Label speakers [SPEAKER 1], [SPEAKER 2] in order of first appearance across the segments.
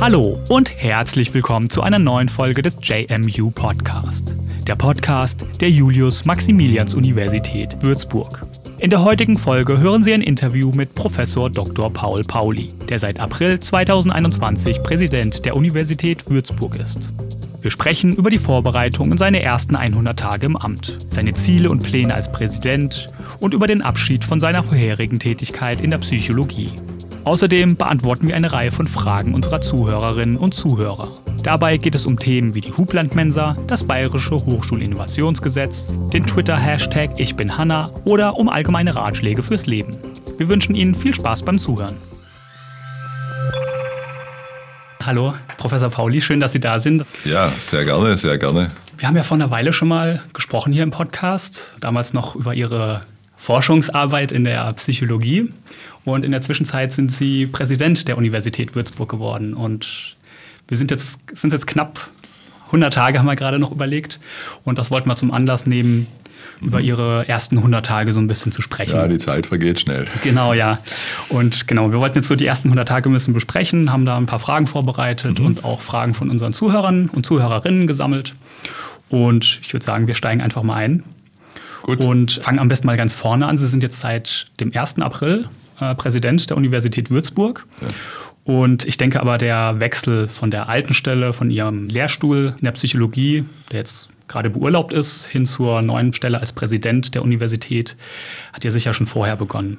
[SPEAKER 1] Hallo und herzlich willkommen zu einer neuen Folge des JMU Podcast. Der Podcast der Julius-Maximilians-Universität Würzburg. In der heutigen Folge hören Sie ein Interview mit Professor Dr. Paul Pauli, der seit April 2021 Präsident der Universität Würzburg ist. Wir sprechen über die Vorbereitung und seine ersten 100 Tage im Amt, seine Ziele und Pläne als Präsident und über den Abschied von seiner vorherigen Tätigkeit in der Psychologie. Außerdem beantworten wir eine Reihe von Fragen unserer Zuhörerinnen und Zuhörer. Dabei geht es um Themen wie die Hublandmensa, das Bayerische Hochschulinnovationsgesetz, den Twitter-Hashtag Ich bin Hanna oder um allgemeine Ratschläge fürs Leben. Wir wünschen Ihnen viel Spaß beim Zuhören. Hallo, Professor Pauli, schön, dass Sie da sind.
[SPEAKER 2] Ja, sehr gerne, sehr gerne.
[SPEAKER 1] Wir haben ja vor einer Weile schon mal gesprochen hier im Podcast, damals noch über Ihre Forschungsarbeit in der Psychologie. Und in der Zwischenzeit sind Sie Präsident der Universität Würzburg geworden. Und wir sind jetzt, sind jetzt knapp 100 Tage, haben wir gerade noch überlegt. Und das wollten wir zum Anlass nehmen, über Ihre ersten 100 Tage so ein bisschen zu sprechen.
[SPEAKER 2] Ja, die Zeit vergeht schnell.
[SPEAKER 1] Genau, ja. Und genau, wir wollten jetzt so die ersten 100 Tage ein bisschen besprechen, haben da ein paar Fragen vorbereitet mhm. und auch Fragen von unseren Zuhörern und Zuhörerinnen gesammelt. Und ich würde sagen, wir steigen einfach mal ein. Gut. Und fangen am besten mal ganz vorne an. Sie sind jetzt seit dem 1. April äh, Präsident der Universität Würzburg. Ja. Und ich denke aber, der Wechsel von der alten Stelle, von Ihrem Lehrstuhl in der Psychologie, der jetzt gerade beurlaubt ist, hin zur neuen Stelle als Präsident der Universität, hat ja sicher schon vorher begonnen.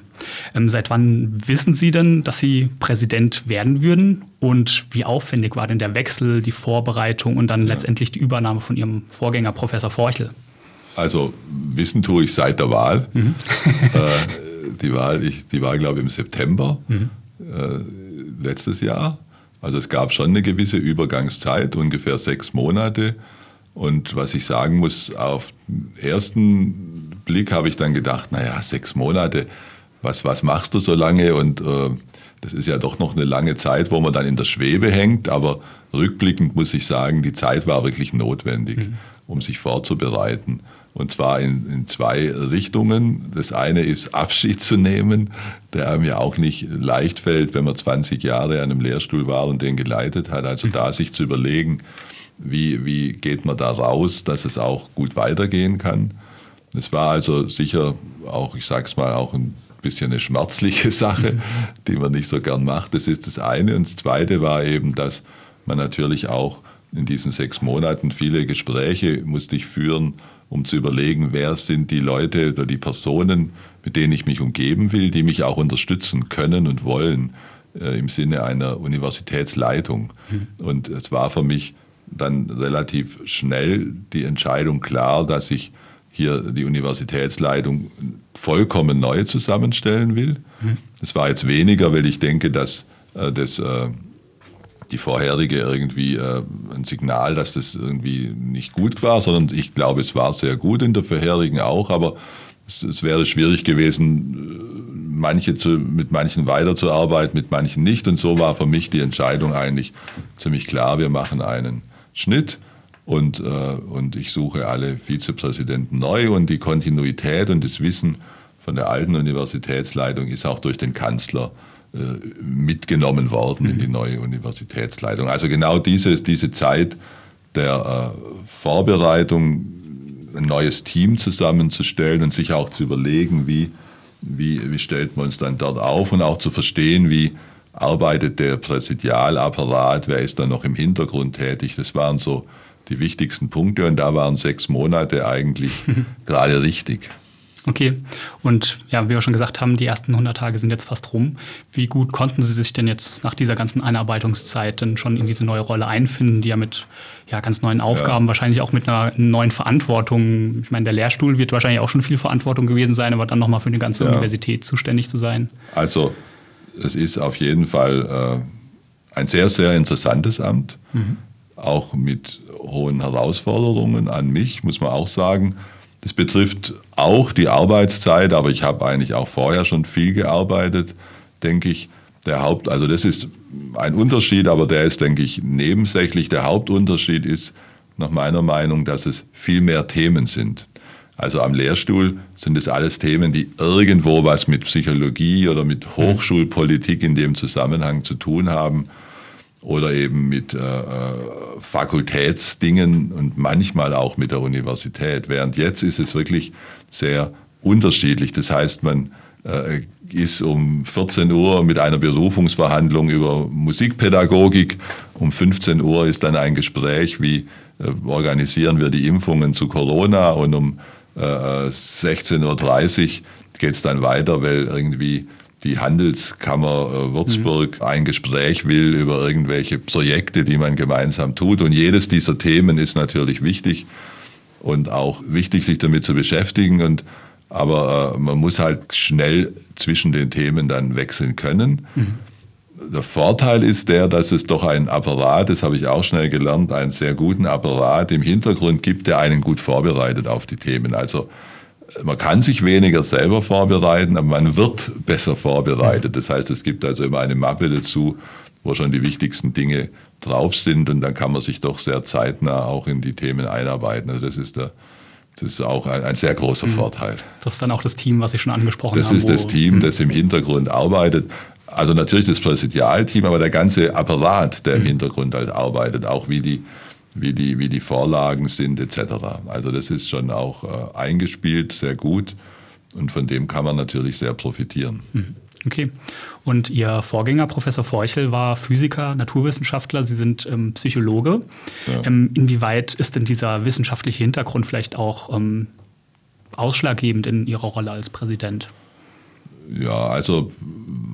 [SPEAKER 1] Ähm, seit wann wissen Sie denn, dass Sie Präsident werden würden? Und wie aufwendig war denn der Wechsel, die Vorbereitung und dann ja. letztendlich die Übernahme von Ihrem Vorgänger, Professor Forchel?
[SPEAKER 2] Also wissen tue ich seit der Wahl. Mhm. äh, die Wahl, ich, die Wahl, glaube ich, im September mhm. äh, letztes Jahr. Also es gab schon eine gewisse Übergangszeit, ungefähr sechs Monate. Und was ich sagen muss, auf den ersten Blick habe ich dann gedacht, naja, sechs Monate, was, was machst du so lange? Und äh, das ist ja doch noch eine lange Zeit, wo man dann in der Schwebe hängt. Aber rückblickend muss ich sagen, die Zeit war wirklich notwendig, mhm. um sich vorzubereiten. Und zwar in, in, zwei Richtungen. Das eine ist Abschied zu nehmen, der einem ja auch nicht leicht fällt, wenn man 20 Jahre an einem Lehrstuhl war und den geleitet hat. Also da sich zu überlegen, wie, wie geht man da raus, dass es auch gut weitergehen kann. Es war also sicher auch, ich sag's mal, auch ein bisschen eine schmerzliche Sache, die man nicht so gern macht. Das ist das eine. Und das zweite war eben, dass man natürlich auch in diesen sechs Monaten viele Gespräche musste ich führen, um zu überlegen, wer sind die Leute oder die Personen, mit denen ich mich umgeben will, die mich auch unterstützen können und wollen äh, im Sinne einer Universitätsleitung. Mhm. Und es war für mich dann relativ schnell die Entscheidung klar, dass ich hier die Universitätsleitung vollkommen neu zusammenstellen will. Mhm. Das war jetzt weniger, weil ich denke, dass äh, das äh, die vorherige irgendwie äh, ein Signal, dass das irgendwie nicht gut war, sondern ich glaube, es war sehr gut in der vorherigen auch, aber es, es wäre schwierig gewesen, äh, manche zu, mit manchen weiterzuarbeiten, mit manchen nicht. Und so war für mich die Entscheidung eigentlich ziemlich klar, wir machen einen Schnitt und, äh, und ich suche alle Vizepräsidenten neu und die Kontinuität und das Wissen von der alten Universitätsleitung ist auch durch den Kanzler äh, mitgenommen worden mhm. in die neue Universitätsleitung. Also genau diese, diese Zeit der äh, Vorbereitung, ein neues Team zusammenzustellen und sich auch zu überlegen, wie, wie, wie stellt man uns dann dort auf und auch zu verstehen, wie arbeitet der Präsidialapparat, wer ist da noch im Hintergrund tätig. Das waren so die wichtigsten Punkte und da waren sechs Monate eigentlich gerade richtig.
[SPEAKER 1] Okay. Und ja, wie wir schon gesagt haben, die ersten 100 Tage sind jetzt fast rum. Wie gut konnten Sie sich denn jetzt nach dieser ganzen Einarbeitungszeit denn schon in diese neue Rolle einfinden, die ja mit ja, ganz neuen Aufgaben, ja. wahrscheinlich auch mit einer neuen Verantwortung, ich meine, der Lehrstuhl wird wahrscheinlich auch schon viel Verantwortung gewesen sein, aber dann nochmal für eine ganze ja. Universität zuständig zu sein?
[SPEAKER 2] Also, es ist auf jeden Fall äh, ein sehr, sehr interessantes Amt, mhm. auch mit hohen Herausforderungen an mich, muss man auch sagen. Das betrifft auch die Arbeitszeit, aber ich habe eigentlich auch vorher schon viel gearbeitet, denke ich. Der Haupt, also das ist ein Unterschied, aber der ist, denke ich, nebensächlich. Der Hauptunterschied ist nach meiner Meinung, dass es viel mehr Themen sind. Also am Lehrstuhl sind das alles Themen, die irgendwo was mit Psychologie oder mit Hochschulpolitik in dem Zusammenhang zu tun haben oder eben mit äh, äh, Fakultätsdingen und manchmal auch mit der Universität. Während jetzt ist es wirklich sehr unterschiedlich. Das heißt, man äh, ist um 14 Uhr mit einer Berufungsverhandlung über Musikpädagogik. Um 15 Uhr ist dann ein Gespräch, wie äh, organisieren wir die Impfungen zu Corona und um 16.30 Uhr geht es dann weiter, weil irgendwie die Handelskammer äh, Würzburg mhm. ein Gespräch will über irgendwelche Projekte, die man gemeinsam tut. Und jedes dieser Themen ist natürlich wichtig und auch wichtig, sich damit zu beschäftigen. Und, aber äh, man muss halt schnell zwischen den Themen dann wechseln können. Mhm. Der Vorteil ist der, dass es doch einen Apparat, das habe ich auch schnell gelernt, einen sehr guten Apparat im Hintergrund gibt, der einen gut vorbereitet auf die Themen. Also man kann sich weniger selber vorbereiten, aber man wird besser vorbereitet. Das heißt, es gibt also immer eine Mappe dazu, wo schon die wichtigsten Dinge drauf sind und dann kann man sich doch sehr zeitnah auch in die Themen einarbeiten. Also das ist der, das ist auch ein, ein sehr großer mhm. Vorteil.
[SPEAKER 1] Das ist dann auch das Team, was Sie schon angesprochen
[SPEAKER 2] das
[SPEAKER 1] haben.
[SPEAKER 2] Das ist das Team, mhm. das im Hintergrund arbeitet. Also natürlich das Präsidialteam, aber der ganze Apparat, der im mhm. Hintergrund halt arbeitet, auch wie die wie die, wie die Vorlagen sind etc. Also das ist schon auch äh, eingespielt, sehr gut und von dem kann man natürlich sehr profitieren.
[SPEAKER 1] Mhm. Okay. Und Ihr Vorgänger, Professor Feuchel, war Physiker, Naturwissenschaftler. Sie sind ähm, Psychologe. Ja. Ähm, inwieweit ist denn dieser wissenschaftliche Hintergrund vielleicht auch ähm, ausschlaggebend in Ihrer Rolle als Präsident?
[SPEAKER 2] Ja, also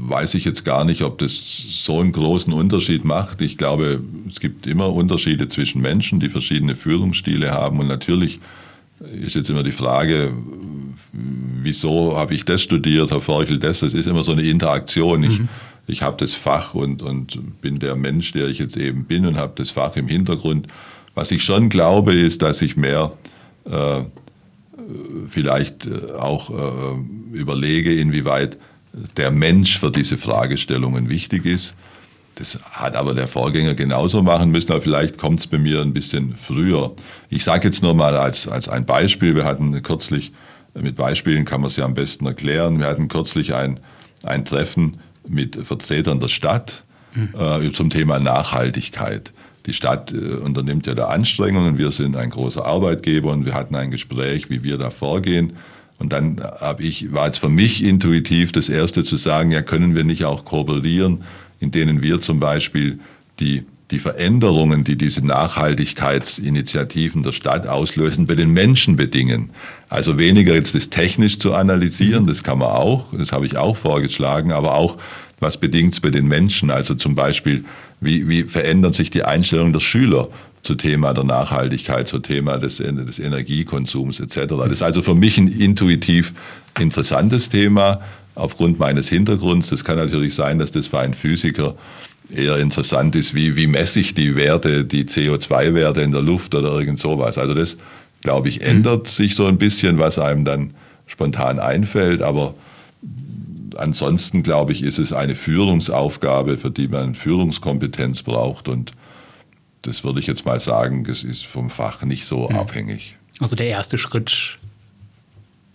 [SPEAKER 2] weiß ich jetzt gar nicht, ob das so einen großen Unterschied macht. Ich glaube, es gibt immer Unterschiede zwischen Menschen, die verschiedene Führungsstile haben. Und natürlich ist jetzt immer die Frage, wieso habe ich das studiert, Herr Forchel das? Das ist immer so eine Interaktion. Ich, mhm. ich habe das Fach und, und bin der Mensch, der ich jetzt eben bin und habe das Fach im Hintergrund. Was ich schon glaube, ist, dass ich mehr äh, vielleicht auch äh, überlege, inwieweit der Mensch für diese Fragestellungen wichtig ist. Das hat aber der Vorgänger genauso machen müssen, aber vielleicht kommt es bei mir ein bisschen früher. Ich sage jetzt nur mal als, als ein Beispiel, wir hatten kürzlich, mit Beispielen kann man es ja am besten erklären, wir hatten kürzlich ein, ein Treffen mit Vertretern der Stadt mhm. äh, zum Thema Nachhaltigkeit. Die Stadt äh, unternimmt ja da Anstrengungen, wir sind ein großer Arbeitgeber und wir hatten ein Gespräch, wie wir da vorgehen. Und dann habe ich, war es für mich intuitiv das Erste zu sagen, ja, können wir nicht auch kooperieren, in denen wir zum Beispiel die, die Veränderungen, die diese Nachhaltigkeitsinitiativen der Stadt auslösen, bei den Menschen bedingen. Also weniger jetzt das technisch zu analysieren, das kann man auch, das habe ich auch vorgeschlagen, aber auch, was bedingt es bei den Menschen? Also zum Beispiel, wie, wie verändert sich die Einstellung der Schüler zum Thema der Nachhaltigkeit, zum Thema des, des Energiekonsums etc. Das ist also für mich ein intuitiv interessantes Thema aufgrund meines Hintergrunds. Das kann natürlich sein, dass das für einen Physiker eher interessant ist, wie, wie messe ich die Werte, die CO2-Werte in der Luft oder irgend sowas. Also das, glaube ich, ändert mhm. sich so ein bisschen, was einem dann spontan einfällt, aber ansonsten, glaube ich, ist es eine Führungsaufgabe, für die man Führungskompetenz braucht und das würde ich jetzt mal sagen, es ist vom Fach nicht so mhm. abhängig.
[SPEAKER 1] Also der erste Schritt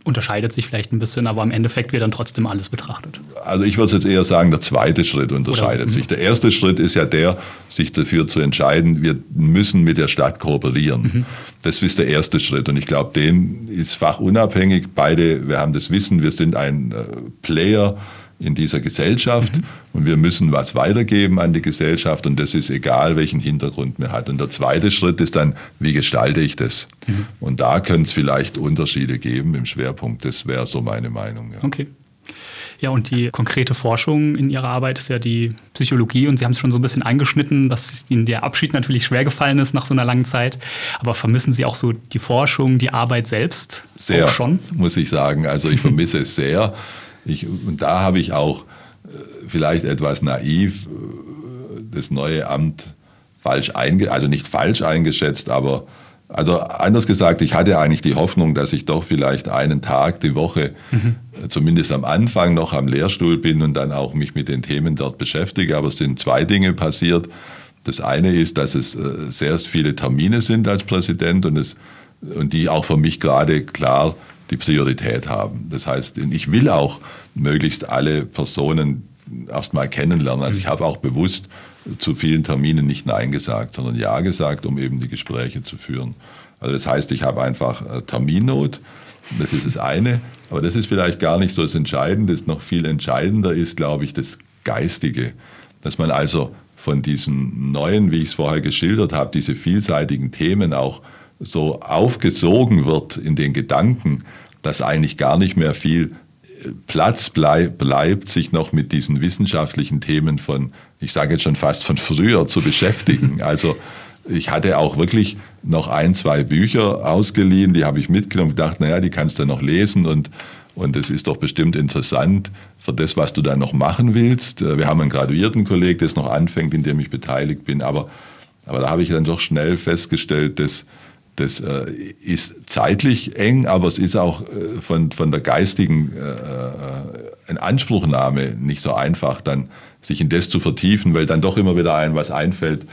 [SPEAKER 1] unterscheidet sich vielleicht ein bisschen, aber im Endeffekt wird dann trotzdem alles betrachtet.
[SPEAKER 2] Also ich würde jetzt eher sagen, der zweite Schritt unterscheidet Oder, sich. Der erste Schritt ist ja der, sich dafür zu entscheiden, wir müssen mit der Stadt kooperieren. Mhm. Das ist der erste Schritt und ich glaube, den ist fachunabhängig. Beide, wir haben das Wissen, wir sind ein äh, Player in dieser Gesellschaft mhm. und wir müssen was weitergeben an die Gesellschaft und das ist egal, welchen Hintergrund man hat. Und der zweite Schritt ist dann, wie gestalte ich das? Mhm. Und da könnte es vielleicht Unterschiede geben im Schwerpunkt. Das wäre so meine Meinung.
[SPEAKER 1] Ja. Okay. Ja, und die konkrete Forschung in Ihrer Arbeit ist ja die Psychologie und Sie haben es schon so ein bisschen angeschnitten, dass Ihnen der Abschied natürlich schwer gefallen ist nach so einer langen Zeit. Aber vermissen Sie auch so die Forschung, die Arbeit selbst?
[SPEAKER 2] Sehr, schon? muss ich sagen. Also ich vermisse es sehr. Ich, und da habe ich auch äh, vielleicht etwas naiv äh, das neue Amt falsch einge also nicht falsch eingeschätzt, aber also anders gesagt, ich hatte eigentlich die Hoffnung, dass ich doch vielleicht einen Tag die Woche, mhm. zumindest am Anfang noch am Lehrstuhl bin und dann auch mich mit den Themen dort beschäftige. Aber es sind zwei Dinge passiert. Das eine ist, dass es sehr viele Termine sind als Präsident und es und die auch für mich gerade klar die Priorität haben. Das heißt, ich will auch möglichst alle Personen erstmal kennenlernen. Also ich habe auch bewusst zu vielen Terminen nicht Nein gesagt, sondern Ja gesagt, um eben die Gespräche zu führen. Also das heißt, ich habe einfach äh, Terminnot, das ist das eine, aber das ist vielleicht gar nicht so das Entscheidende. Das noch viel entscheidender ist, glaube ich, das Geistige, dass man also von diesen neuen, wie ich es vorher geschildert habe, diese vielseitigen Themen auch so aufgesogen wird in den Gedanken, dass eigentlich gar nicht mehr viel äh, Platz bleib, bleibt, sich noch mit diesen wissenschaftlichen Themen von, ich sage jetzt schon fast von früher zu beschäftigen. Also ich hatte auch wirklich noch ein, zwei Bücher ausgeliehen, die habe ich mitgenommen und gedacht, naja, die kannst du noch lesen und und es ist doch bestimmt interessant für das, was du dann noch machen willst. Äh, wir haben einen graduierten Kollegen, der noch anfängt, in dem ich beteiligt bin. Aber, aber da habe ich dann doch schnell festgestellt, dass das äh, ist zeitlich eng, aber es ist auch äh, von, von der geistigen äh, äh Inanspruchnahme nicht so einfach, dann sich in das zu vertiefen, weil dann doch immer wieder ein was einfällt,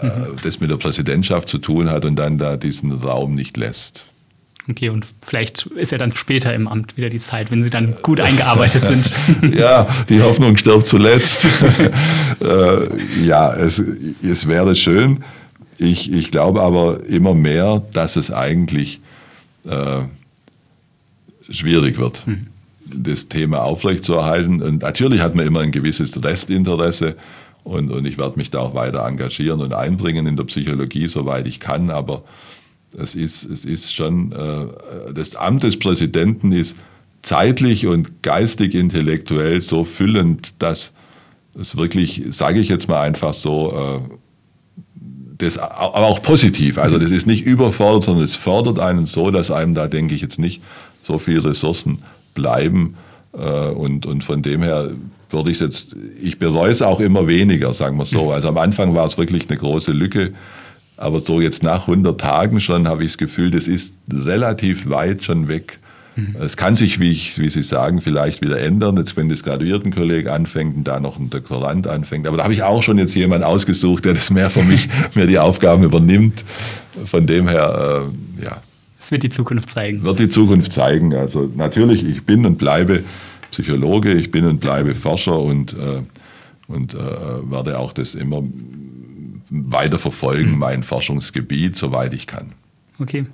[SPEAKER 2] äh, mhm. das mit der Präsidentschaft zu tun hat und dann da diesen Raum nicht lässt.
[SPEAKER 1] Okay, und vielleicht ist ja dann später im Amt wieder die Zeit, wenn Sie dann gut eingearbeitet sind.
[SPEAKER 2] ja, die Hoffnung stirbt zuletzt. äh, ja, es, es wäre schön. Ich, ich glaube aber immer mehr, dass es eigentlich äh, schwierig wird, mhm. das Thema aufrechtzuerhalten. Und natürlich hat man immer ein gewisses Restinteresse. Und, und ich werde mich da auch weiter engagieren und einbringen in der Psychologie, soweit ich kann. Aber es ist, es ist schon, äh, das Amt des Präsidenten ist zeitlich und geistig intellektuell so füllend, dass es wirklich, sage ich jetzt mal einfach so, äh, das, aber auch positiv. Also das ist nicht überfordert, sondern es fördert einen so, dass einem da, denke ich, jetzt nicht so viele Ressourcen bleiben. Äh, und, und von dem her würde ich jetzt, ich bereue es auch immer weniger, sagen wir so. Also am Anfang war es wirklich eine große Lücke. Aber so jetzt nach 100 Tagen schon habe ich das Gefühl, das ist relativ weit schon weg. Mhm. Es kann sich, wie, ich, wie Sie sagen, vielleicht wieder ändern, jetzt wenn das Graduiertenkolleg anfängt und da noch ein Doktorand anfängt. Aber da habe ich auch schon jetzt jemanden ausgesucht, der das mehr für mich, mir die Aufgaben übernimmt. Von dem her, äh, ja.
[SPEAKER 1] Das wird die Zukunft zeigen.
[SPEAKER 2] Wird die Zukunft zeigen. Also natürlich, ich bin und bleibe Psychologe, ich bin und bleibe Forscher und, äh, und äh, werde auch das immer weiter verfolgen, mhm. mein Forschungsgebiet, soweit ich kann.
[SPEAKER 1] Okay.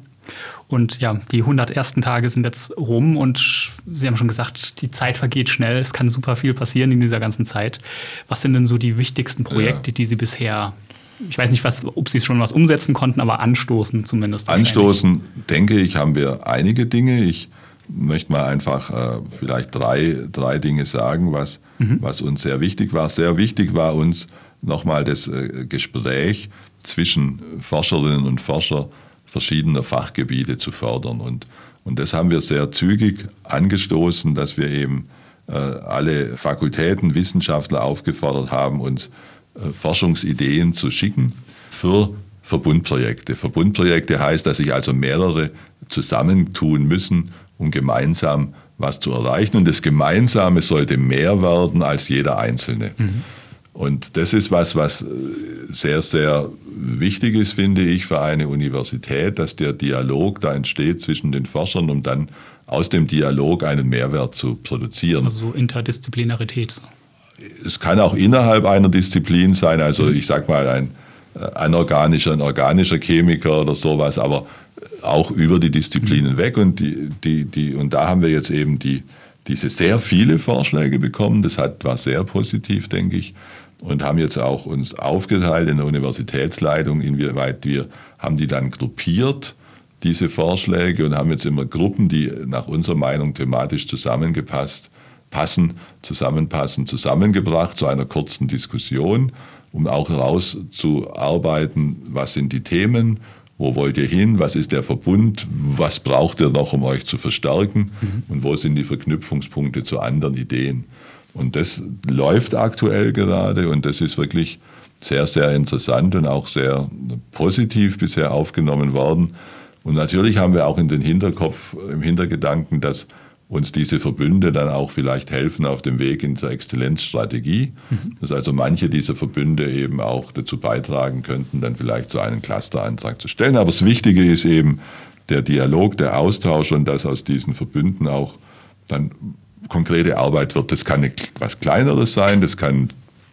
[SPEAKER 1] Und ja, die 100 ersten Tage sind jetzt rum und Sie haben schon gesagt, die Zeit vergeht schnell. Es kann super viel passieren in dieser ganzen Zeit. Was sind denn so die wichtigsten Projekte, ja. die Sie bisher, ich weiß nicht, was, ob Sie schon was umsetzen konnten, aber anstoßen zumindest?
[SPEAKER 2] Anstoßen, denke ich, haben wir einige Dinge. Ich möchte mal einfach äh, vielleicht drei, drei Dinge sagen, was, mhm. was uns sehr wichtig war. Sehr wichtig war uns, nochmal das äh, Gespräch zwischen Forscherinnen und Forschern verschiedener Fachgebiete zu fördern. Und, und das haben wir sehr zügig angestoßen, dass wir eben äh, alle Fakultäten, Wissenschaftler aufgefordert haben, uns äh, Forschungsideen zu schicken für Verbundprojekte. Verbundprojekte heißt, dass sich also mehrere zusammentun müssen, um gemeinsam was zu erreichen. Und das Gemeinsame sollte mehr werden als jeder Einzelne. Mhm. Und das ist was, was äh, sehr, sehr wichtig ist, finde ich, für eine Universität, dass der Dialog da entsteht zwischen den Forschern, um dann aus dem Dialog einen Mehrwert zu produzieren.
[SPEAKER 1] Also Interdisziplinarität.
[SPEAKER 2] Es kann auch innerhalb einer Disziplin sein, also ich sage mal ein äh, anorganischer, ein organischer Chemiker oder sowas, aber auch über die Disziplinen mhm. weg. Und, die, die, die, und da haben wir jetzt eben die, diese sehr viele Vorschläge bekommen. Das hat, war sehr positiv, denke ich und haben jetzt auch uns aufgeteilt in der Universitätsleitung, inwieweit wir haben die dann gruppiert, diese Vorschläge, und haben jetzt immer Gruppen, die nach unserer Meinung thematisch zusammengepasst, passen, zusammenpassen, zusammengebracht zu einer kurzen Diskussion, um auch herauszuarbeiten, was sind die Themen, wo wollt ihr hin, was ist der Verbund, was braucht ihr noch, um euch zu verstärken mhm. und wo sind die Verknüpfungspunkte zu anderen Ideen. Und das läuft aktuell gerade und das ist wirklich sehr, sehr interessant und auch sehr positiv bisher aufgenommen worden. Und natürlich haben wir auch in den Hinterkopf, im Hintergedanken, dass uns diese Verbünde dann auch vielleicht helfen auf dem Weg in der Exzellenzstrategie. Mhm. Dass also manche dieser Verbünde eben auch dazu beitragen könnten, dann vielleicht so einen Clusterantrag zu stellen. Aber das Wichtige ist eben, der Dialog, der Austausch und dass aus diesen Verbünden auch dann konkrete Arbeit wird. Das kann etwas Kleineres sein, das kann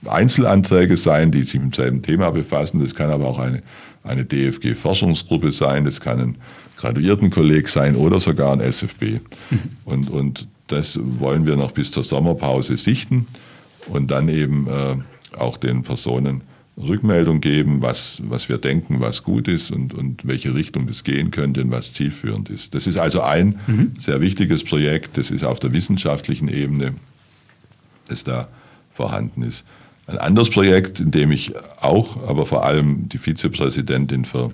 [SPEAKER 2] Einzelanträge sein, die sich mit selben Thema befassen, das kann aber auch eine, eine DFG-Forschungsgruppe sein, das kann ein Graduiertenkolleg sein oder sogar ein SFB. Mhm. Und, und das wollen wir noch bis zur Sommerpause sichten und dann eben äh, auch den Personen Rückmeldung geben, was, was wir denken, was gut ist und, und welche Richtung das gehen könnte und was zielführend ist. Das ist also ein mhm. sehr wichtiges Projekt, das ist auf der wissenschaftlichen Ebene, das da vorhanden ist. Ein anderes Projekt, in dem ich auch, aber vor allem die Vizepräsidentin für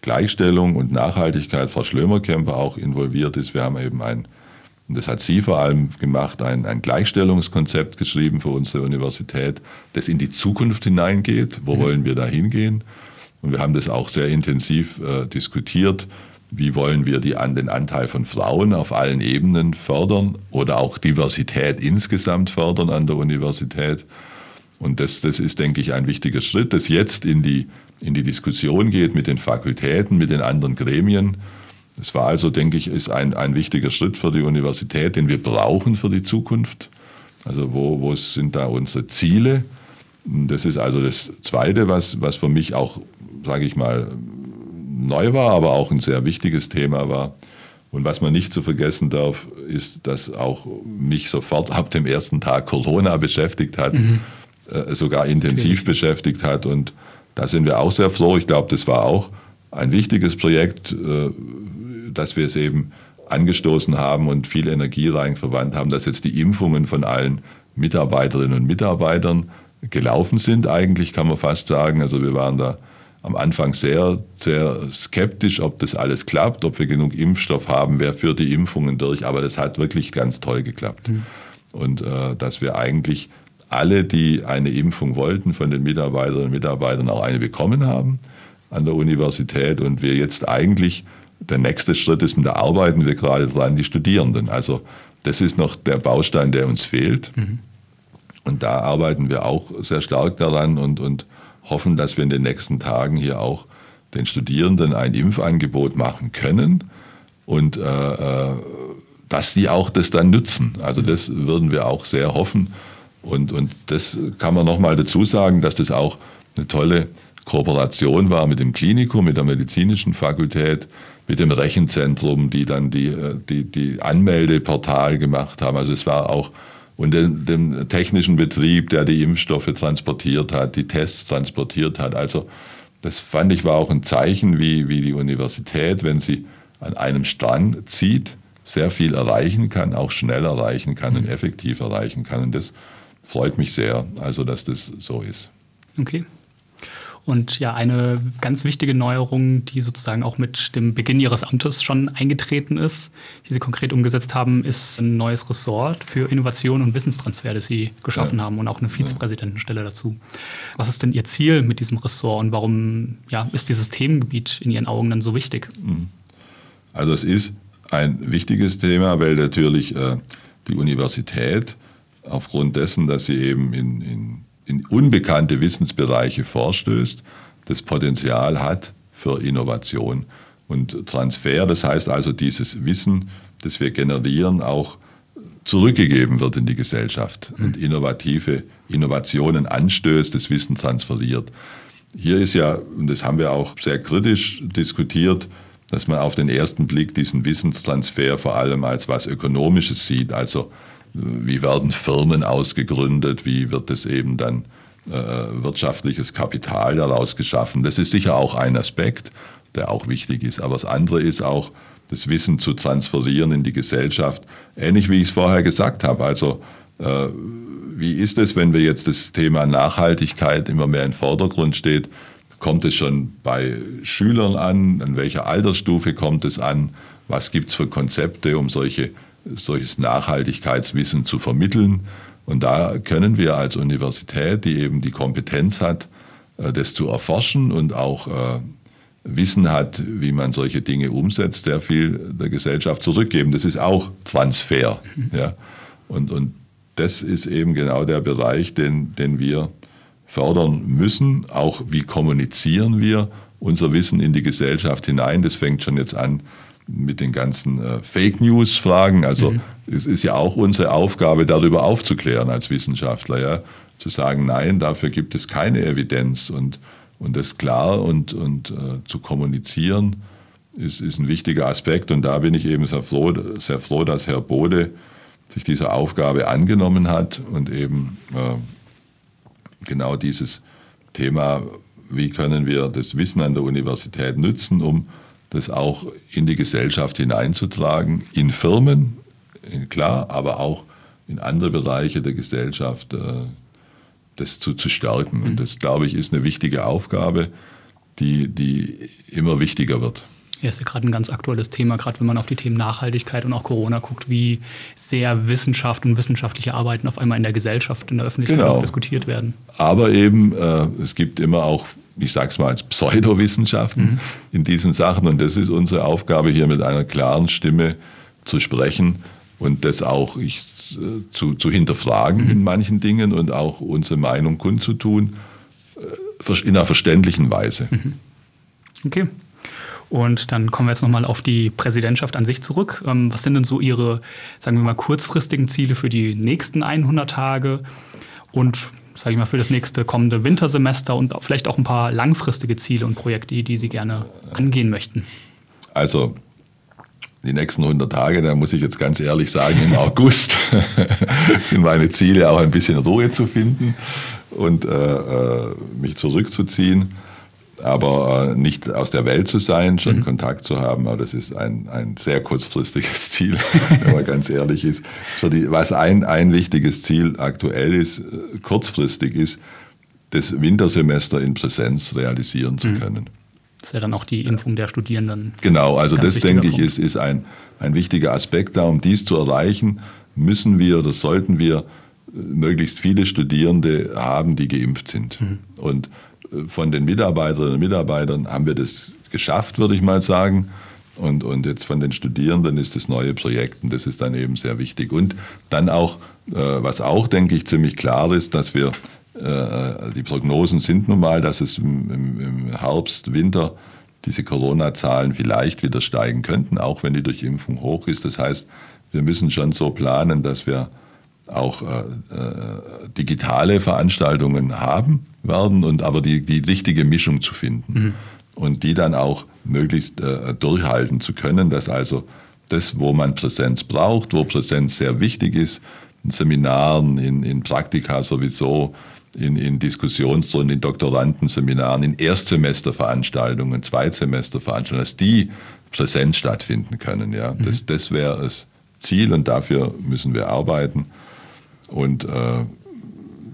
[SPEAKER 2] Gleichstellung und Nachhaltigkeit, Frau Schlömer-Kemper, auch involviert ist. Wir haben eben ein und das hat sie vor allem gemacht, ein, ein Gleichstellungskonzept geschrieben für unsere Universität, das in die Zukunft hineingeht. Wo mhm. wollen wir da hingehen? Und wir haben das auch sehr intensiv äh, diskutiert. Wie wollen wir die, an den Anteil von Frauen auf allen Ebenen fördern oder auch Diversität insgesamt fördern an der Universität? Und das, das ist, denke ich, ein wichtiger Schritt, das jetzt in die, in die Diskussion geht mit den Fakultäten, mit den anderen Gremien das war also, denke ich, ist ein, ein wichtiger Schritt für die Universität, den wir brauchen für die Zukunft. Also wo, wo sind da unsere Ziele? Das ist also das Zweite, was, was für mich auch, sage ich mal, neu war, aber auch ein sehr wichtiges Thema war. Und was man nicht zu vergessen darf, ist, dass auch mich sofort ab dem ersten Tag Corona beschäftigt hat, mhm. äh, sogar intensiv okay. beschäftigt hat. Und da sind wir auch sehr froh. Ich glaube, das war auch ein wichtiges Projekt, äh, dass wir es eben angestoßen haben und viel Energie rein verwandt haben, dass jetzt die Impfungen von allen Mitarbeiterinnen und Mitarbeitern gelaufen sind, eigentlich kann man fast sagen. Also wir waren da am Anfang sehr, sehr skeptisch, ob das alles klappt, ob wir genug Impfstoff haben, wer führt die Impfungen durch. Aber das hat wirklich ganz toll geklappt. Mhm. Und äh, dass wir eigentlich alle, die eine Impfung wollten, von den Mitarbeiterinnen und Mitarbeitern auch eine bekommen haben an der Universität und wir jetzt eigentlich der nächste Schritt ist, und da arbeiten wir gerade dran, die Studierenden. Also das ist noch der Baustein, der uns fehlt. Mhm. Und da arbeiten wir auch sehr stark daran und, und hoffen, dass wir in den nächsten Tagen hier auch den Studierenden ein Impfangebot machen können und äh, äh dass die auch das dann nützen. Also mhm. das würden wir auch sehr hoffen. Und, und das kann man nochmal dazu sagen, dass das auch eine tolle Kooperation war mit dem Klinikum, mit der medizinischen Fakultät, mit dem Rechenzentrum, die dann die, äh, die, die Anmeldeportal gemacht haben. Also es war auch und dem, dem technischen Betrieb, der die Impfstoffe transportiert hat, die Tests transportiert hat. Also das fand ich war auch ein Zeichen, wie, wie die Universität, wenn sie an einem Strang zieht, sehr viel erreichen kann, auch schnell erreichen kann und mhm. effektiv erreichen kann. Und das freut mich sehr, also dass das so ist.
[SPEAKER 1] Okay. Und ja, eine ganz wichtige Neuerung, die sozusagen auch mit dem Beginn Ihres Amtes schon eingetreten ist, die Sie konkret umgesetzt haben, ist ein neues Ressort für Innovation und Wissenstransfer, das Sie geschaffen ja. haben und auch eine Vizepräsidentenstelle dazu. Was ist denn Ihr Ziel mit diesem Ressort und warum ja, ist dieses Themengebiet in Ihren Augen dann so wichtig? Mhm.
[SPEAKER 2] Also es ist ein wichtiges Thema, weil natürlich äh, die Universität aufgrund dessen, dass sie eben in, in in unbekannte Wissensbereiche vorstößt, das Potenzial hat für Innovation und Transfer. Das heißt also, dieses Wissen, das wir generieren, auch zurückgegeben wird in die Gesellschaft und innovative Innovationen anstößt, das Wissen transferiert. Hier ist ja, und das haben wir auch sehr kritisch diskutiert, dass man auf den ersten Blick diesen Wissenstransfer vor allem als was Ökonomisches sieht, also wie werden Firmen ausgegründet, wie wird es eben dann äh, wirtschaftliches Kapital daraus geschaffen. Das ist sicher auch ein Aspekt, der auch wichtig ist. Aber das andere ist auch, das Wissen zu transferieren in die Gesellschaft. Ähnlich wie ich es vorher gesagt habe. Also äh, wie ist es, wenn wir jetzt das Thema Nachhaltigkeit immer mehr im Vordergrund steht? Kommt es schon bei Schülern an? An welcher Altersstufe kommt es an? Was gibt es für Konzepte, um solche solches Nachhaltigkeitswissen zu vermitteln. Und da können wir als Universität, die eben die Kompetenz hat, äh, das zu erforschen und auch äh, Wissen hat, wie man solche Dinge umsetzt, sehr viel der Gesellschaft zurückgeben. Das ist auch Transfer. Ja? Und, und das ist eben genau der Bereich, den, den wir fördern müssen. Auch wie kommunizieren wir unser Wissen in die Gesellschaft hinein. Das fängt schon jetzt an mit den ganzen äh, Fake News-Fragen. Also mhm. es ist ja auch unsere Aufgabe, darüber aufzuklären als Wissenschaftler, ja, zu sagen, nein, dafür gibt es keine Evidenz und, und das klar und, und äh, zu kommunizieren ist, ist ein wichtiger Aspekt und da bin ich eben sehr froh, sehr froh dass Herr Bode sich dieser Aufgabe angenommen hat und eben äh, genau dieses Thema, wie können wir das Wissen an der Universität nutzen, um das auch in die Gesellschaft hineinzutragen, in Firmen, klar, aber auch in andere Bereiche der Gesellschaft, äh, das zu, zu stärken. Und mhm. das, glaube ich, ist eine wichtige Aufgabe, die, die immer wichtiger wird.
[SPEAKER 1] Ja, ist ja gerade ein ganz aktuelles Thema, gerade wenn man auf die Themen Nachhaltigkeit und auch Corona guckt, wie sehr Wissenschaft und wissenschaftliche Arbeiten auf einmal in der Gesellschaft, in der Öffentlichkeit genau. diskutiert werden.
[SPEAKER 2] Aber eben, äh, es gibt immer auch, ich sage es mal als Pseudowissenschaften mhm. in diesen Sachen und das ist unsere Aufgabe, hier mit einer klaren Stimme zu sprechen und das auch ich, zu, zu hinterfragen mhm. in manchen Dingen und auch unsere Meinung kundzutun, äh, in einer verständlichen Weise. Mhm.
[SPEAKER 1] Okay. Und dann kommen wir jetzt nochmal auf die Präsidentschaft an sich zurück. Ähm, was sind denn so Ihre, sagen wir mal, kurzfristigen Ziele für die nächsten 100 Tage und, sage ich mal, für das nächste kommende Wintersemester und vielleicht auch ein paar langfristige Ziele und Projekte, die Sie gerne angehen möchten?
[SPEAKER 2] Also, die nächsten 100 Tage, da muss ich jetzt ganz ehrlich sagen, im August sind meine Ziele auch ein bisschen Ruhe zu finden und äh, äh mich zurückzuziehen aber äh, nicht aus der Welt zu sein, schon mhm. Kontakt zu haben, aber das ist ein, ein sehr kurzfristiges Ziel, wenn man ganz ehrlich ist. Die, was ein, ein wichtiges Ziel aktuell ist, äh, kurzfristig ist, das Wintersemester in Präsenz realisieren zu mhm. können.
[SPEAKER 1] Das ist ja dann auch die Impfung der Studierenden.
[SPEAKER 2] Genau, also das denke ich ist, ist ein, ein wichtiger Aspekt da. Um dies zu erreichen, müssen wir oder sollten wir äh, möglichst viele Studierende haben, die geimpft sind. Mhm. Und von den Mitarbeiterinnen und Mitarbeitern haben wir das geschafft, würde ich mal sagen. Und, und jetzt von den Studierenden ist das neue Projekt und das ist dann eben sehr wichtig. Und dann auch, äh, was auch, denke ich, ziemlich klar ist, dass wir, äh, die Prognosen sind nun mal, dass es im, im Herbst, Winter diese Corona-Zahlen vielleicht wieder steigen könnten, auch wenn die Durchimpfung hoch ist. Das heißt, wir müssen schon so planen, dass wir auch äh, äh, digitale Veranstaltungen haben werden und aber die, die richtige Mischung zu finden mhm. und die dann auch möglichst äh, durchhalten zu können, dass also das, wo man Präsenz braucht, wo Präsenz sehr wichtig ist, in Seminaren, in, in Praktika sowieso, in, in Diskussionsrunden, in Doktorandenseminaren, in Erstsemesterveranstaltungen, Zweitsemesterveranstaltungen, dass die Präsenz stattfinden können. Ja. Mhm. Das, das wäre das Ziel und dafür müssen wir arbeiten. Und äh,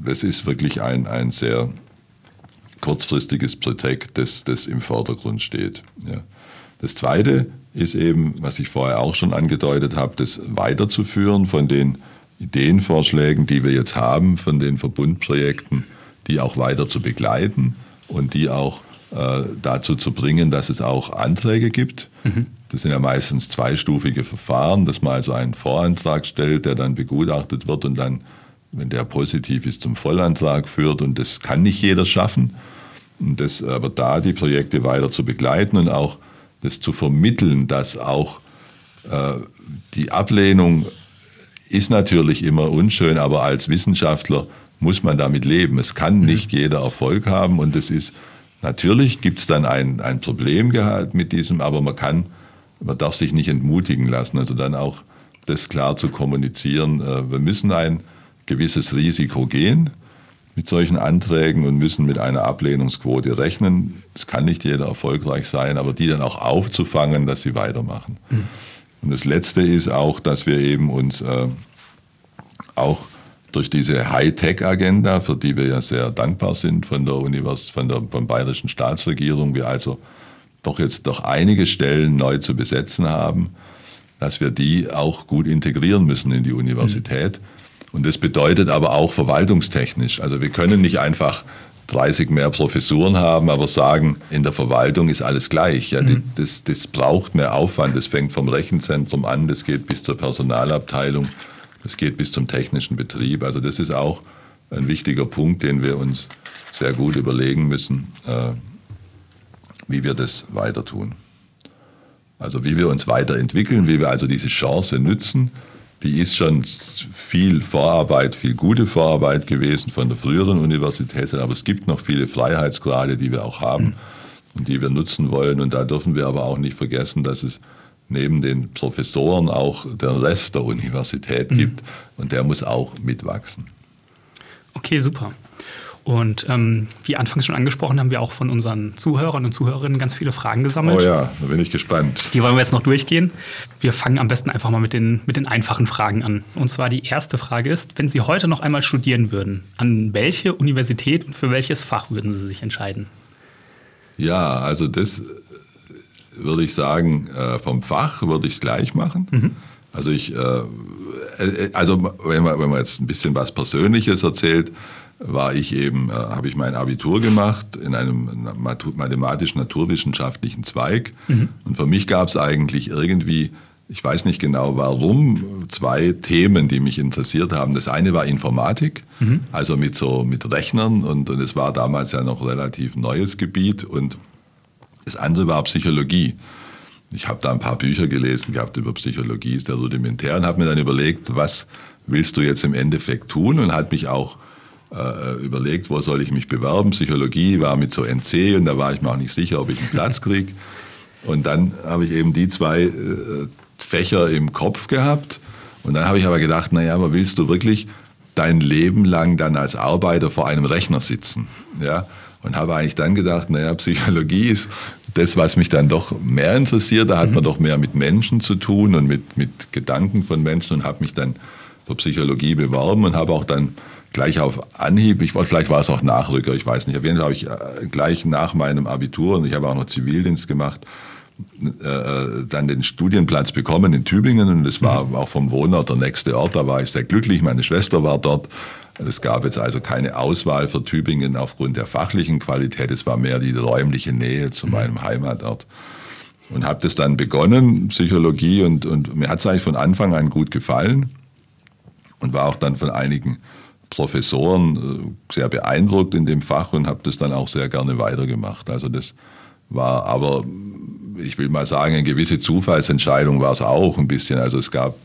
[SPEAKER 2] es ist wirklich ein, ein sehr kurzfristiges Projekt, das, das im Vordergrund steht. Ja. Das Zweite ist eben, was ich vorher auch schon angedeutet habe, das weiterzuführen von den Ideenvorschlägen, die wir jetzt haben, von den Verbundprojekten, die auch weiter zu begleiten und die auch äh, dazu zu bringen, dass es auch Anträge gibt. Mhm. Das sind ja meistens zweistufige Verfahren, dass man also einen Vorantrag stellt, der dann begutachtet wird und dann, wenn der positiv ist, zum Vollantrag führt. Und das kann nicht jeder schaffen. Und das, aber da die Projekte weiter zu begleiten und auch das zu vermitteln, dass auch äh, die Ablehnung ist natürlich immer unschön, aber als Wissenschaftler muss man damit leben. Es kann mhm. nicht jeder Erfolg haben und es ist natürlich gibt es dann ein, ein Problem gehabt mit diesem, aber man kann, man darf sich nicht entmutigen lassen. Also dann auch das klar zu kommunizieren. Äh, wir müssen ein gewisses Risiko gehen mit solchen Anträgen und müssen mit einer Ablehnungsquote rechnen. Es kann nicht jeder erfolgreich sein, aber die dann auch aufzufangen, dass sie weitermachen. Mhm. Und das Letzte ist auch, dass wir eben uns äh, auch durch diese Hightech-Agenda, für die wir ja sehr dankbar sind von der Univers von der von bayerischen Staatsregierung, wir also doch jetzt doch einige Stellen neu zu besetzen haben, dass wir die auch gut integrieren müssen in die Universität. Mhm. Und das bedeutet aber auch verwaltungstechnisch. Also wir können nicht einfach 30 mehr Professuren haben, aber sagen, in der Verwaltung ist alles gleich. Ja, mhm. das, das braucht mehr Aufwand. Das fängt vom Rechenzentrum an, das geht bis zur Personalabteilung, das geht bis zum technischen Betrieb. Also das ist auch ein wichtiger Punkt, den wir uns sehr gut überlegen müssen, äh, wie wir das weiter tun. Also wie wir uns weiterentwickeln, wie wir also diese Chance nützen, die ist schon viel Vorarbeit, viel gute Vorarbeit gewesen von der früheren Universität, aber es gibt noch viele Freiheitsgrade, die wir auch haben und die wir nutzen wollen. Und da dürfen wir aber auch nicht vergessen, dass es neben den Professoren auch den Rest der Universität mhm. gibt und der muss auch mitwachsen.
[SPEAKER 1] Okay, super. Und ähm, wie anfangs schon angesprochen, haben wir auch von unseren Zuhörern und Zuhörerinnen ganz viele Fragen gesammelt.
[SPEAKER 2] Oh ja, da bin ich gespannt.
[SPEAKER 1] Die wollen wir jetzt noch durchgehen. Wir fangen am besten einfach mal mit den, mit den einfachen Fragen an. Und zwar die erste Frage ist, wenn Sie heute noch einmal studieren würden, an welche Universität und für welches Fach würden Sie sich entscheiden?
[SPEAKER 2] Ja, also das würde ich sagen, äh, vom Fach würde ich es gleich machen. Mhm. Also ich, äh, äh, also wenn man, wenn man jetzt ein bisschen was Persönliches erzählt, war ich eben, äh, habe ich mein Abitur gemacht in einem mathematisch-naturwissenschaftlichen Zweig. Mhm. Und für mich gab es eigentlich irgendwie, ich weiß nicht genau warum, zwei Themen, die mich interessiert haben. Das eine war Informatik, mhm. also mit so mit Rechnern und, und es war damals ja noch relativ neues Gebiet und das andere war Psychologie. Ich habe da ein paar Bücher gelesen gehabt über Psychologie, ist der rudimentär und habe mir dann überlegt, was willst du jetzt im Endeffekt tun und hat mich auch äh, überlegt, wo soll ich mich bewerben. Psychologie war mit so NC und da war ich mir auch nicht sicher, ob ich einen Platz kriege. Und dann habe ich eben die zwei äh, Fächer im Kopf gehabt. Und dann habe ich aber gedacht, naja, aber willst du wirklich dein Leben lang dann als Arbeiter vor einem Rechner sitzen? Ja? Und habe eigentlich dann gedacht, naja, Psychologie ist das, was mich dann doch mehr interessiert. Da hat mhm. man doch mehr mit Menschen zu tun und mit, mit Gedanken von Menschen und habe mich dann für Psychologie beworben und habe auch dann gleich auf Anhieb, ich wollte, vielleicht war es auch Nachrücker, ich weiß nicht, auf jeden Fall habe ich äh, gleich nach meinem Abitur, und ich habe auch noch Zivildienst gemacht, äh, äh, dann den Studienplatz bekommen in Tübingen und das war mhm. auch vom Wohnort der nächste Ort, da war ich sehr glücklich, meine Schwester war dort. Es gab jetzt also keine Auswahl für Tübingen aufgrund der fachlichen Qualität, es war mehr die räumliche Nähe zu mhm. meinem Heimatort. Und habe das dann begonnen, Psychologie, und, und mir hat es eigentlich von Anfang an gut gefallen und war auch dann von einigen Professoren äh, sehr beeindruckt in dem Fach und habe das dann auch sehr gerne weitergemacht. Also das war aber, ich will mal sagen, eine gewisse Zufallsentscheidung war es auch ein bisschen. Also es gab,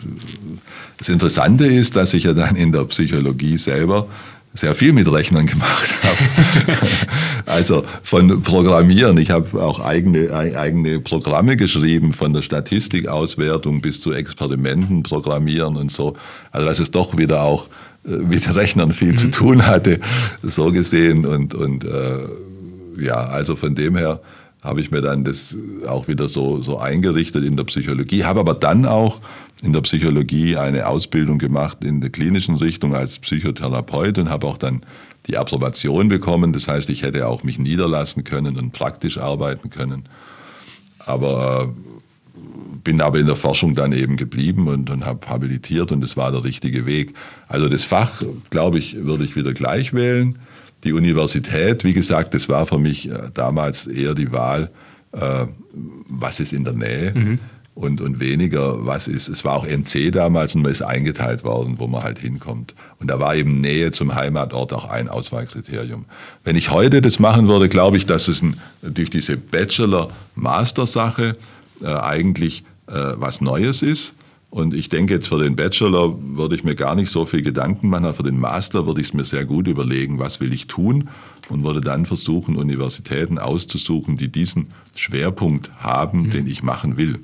[SPEAKER 2] das Interessante ist, dass ich ja dann in der Psychologie selber sehr viel mit Rechnern gemacht habe. also von Programmieren. Ich habe auch eigene, eigene Programme geschrieben, von der Statistikauswertung bis zu Experimenten programmieren und so. Also das ist doch wieder auch mit Rechnern viel mhm. zu tun hatte, so gesehen. Und, und äh, ja, also von dem her habe ich mir dann das auch wieder so, so eingerichtet in der Psychologie, habe aber dann auch in der Psychologie eine Ausbildung gemacht in der klinischen Richtung als Psychotherapeut und habe auch dann die Approbation bekommen. Das heißt, ich hätte auch mich niederlassen können und praktisch arbeiten können. Aber bin aber in der Forschung dann eben geblieben und, und habe habilitiert und das war der richtige Weg. Also das Fach, glaube ich, würde ich wieder gleich wählen. Die Universität, wie gesagt, das war für mich äh, damals eher die Wahl, äh, was ist in der Nähe mhm. und, und weniger, was ist. Es war auch NC damals und man ist eingeteilt worden, wo man halt hinkommt. Und da war eben Nähe zum Heimatort auch ein Auswahlkriterium. Wenn ich heute das machen würde, glaube ich, dass es ein, durch diese Bachelor-Master-Sache äh, eigentlich äh, was Neues ist. Und ich denke jetzt für den Bachelor würde ich mir gar nicht so viel Gedanken machen, aber für den Master würde ich es mir sehr gut überlegen, was will ich tun und würde dann versuchen, Universitäten auszusuchen, die diesen Schwerpunkt haben, mhm. den ich machen will.